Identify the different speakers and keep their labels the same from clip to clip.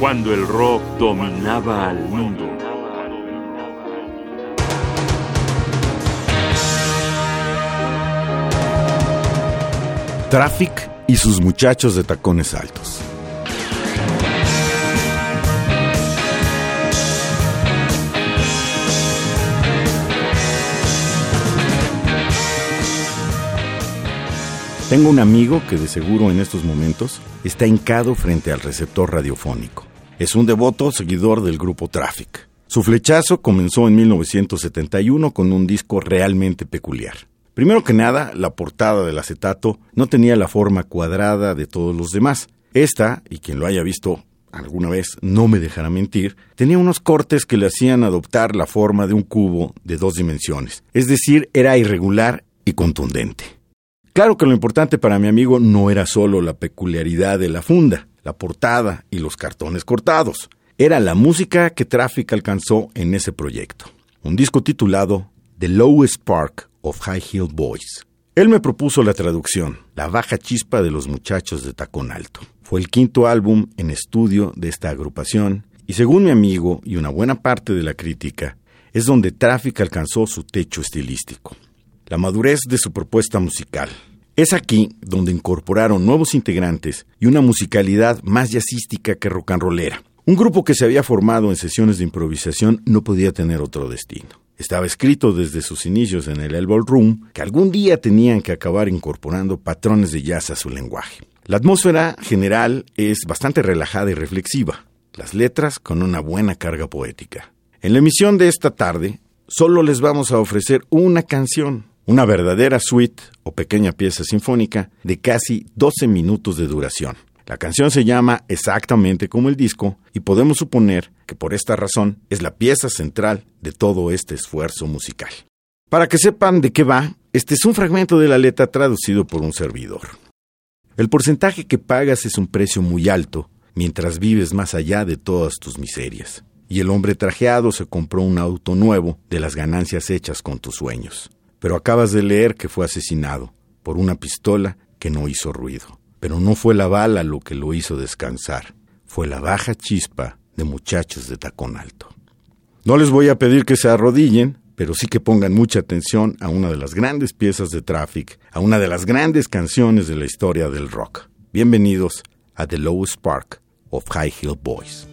Speaker 1: cuando el rock dominaba al mundo.
Speaker 2: Traffic y sus muchachos de tacones altos. Tengo un amigo que de seguro en estos momentos está hincado frente al receptor radiofónico. Es un devoto seguidor del grupo Traffic. Su flechazo comenzó en 1971 con un disco realmente peculiar. Primero que nada, la portada del acetato no tenía la forma cuadrada de todos los demás. Esta, y quien lo haya visto alguna vez no me dejará mentir, tenía unos cortes que le hacían adoptar la forma de un cubo de dos dimensiones. Es decir, era irregular y contundente. Claro que lo importante para mi amigo no era solo la peculiaridad de la funda, la portada y los cartones cortados. Era la música que Traffic alcanzó en ese proyecto. Un disco titulado The Lowest Spark of High Heel Boys. Él me propuso la traducción, La baja chispa de los muchachos de tacón alto. Fue el quinto álbum en estudio de esta agrupación y según mi amigo y una buena parte de la crítica, es donde Traffic alcanzó su techo estilístico la madurez de su propuesta musical. Es aquí donde incorporaron nuevos integrantes y una musicalidad más jazzística que rock and rollera. Un grupo que se había formado en sesiones de improvisación no podía tener otro destino. Estaba escrito desde sus inicios en el Elbow Room que algún día tenían que acabar incorporando patrones de jazz a su lenguaje. La atmósfera general es bastante relajada y reflexiva, las letras con una buena carga poética. En la emisión de esta tarde, solo les vamos a ofrecer una canción, una verdadera suite o pequeña pieza sinfónica de casi 12 minutos de duración. La canción se llama exactamente como el disco y podemos suponer que por esta razón es la pieza central de todo este esfuerzo musical. Para que sepan de qué va, este es un fragmento de la letra traducido por un servidor. El porcentaje que pagas es un precio muy alto mientras vives más allá de todas tus miserias. Y el hombre trajeado se compró un auto nuevo de las ganancias hechas con tus sueños pero acabas de leer que fue asesinado por una pistola que no hizo ruido. Pero no fue la bala lo que lo hizo descansar, fue la baja chispa de muchachos de tacón alto. No les voy a pedir que se arrodillen, pero sí que pongan mucha atención a una de las grandes piezas de Traffic, a una de las grandes canciones de la historia del rock. Bienvenidos a The Low Spark of High Hill Boys.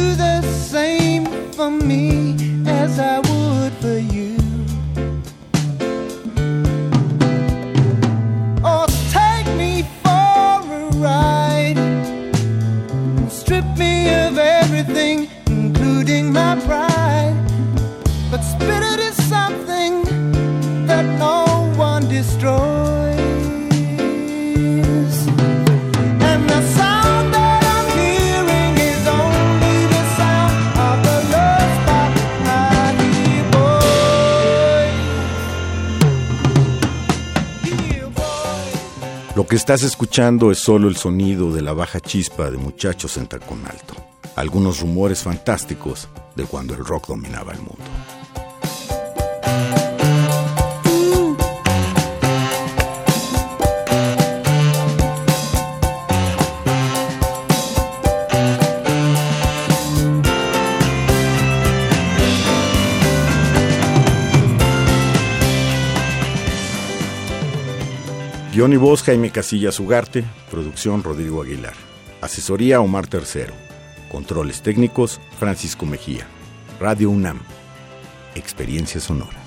Speaker 2: do the same for me as I would for you. Que estás escuchando es solo el sonido de la baja chispa de muchachos en tacón alto. Algunos rumores fantásticos de cuando el rock dominaba el mundo. Guión y voz Jaime Casillas Ugarte, producción Rodrigo Aguilar. Asesoría Omar Tercero. Controles técnicos Francisco Mejía. Radio UNAM. Experiencia sonora.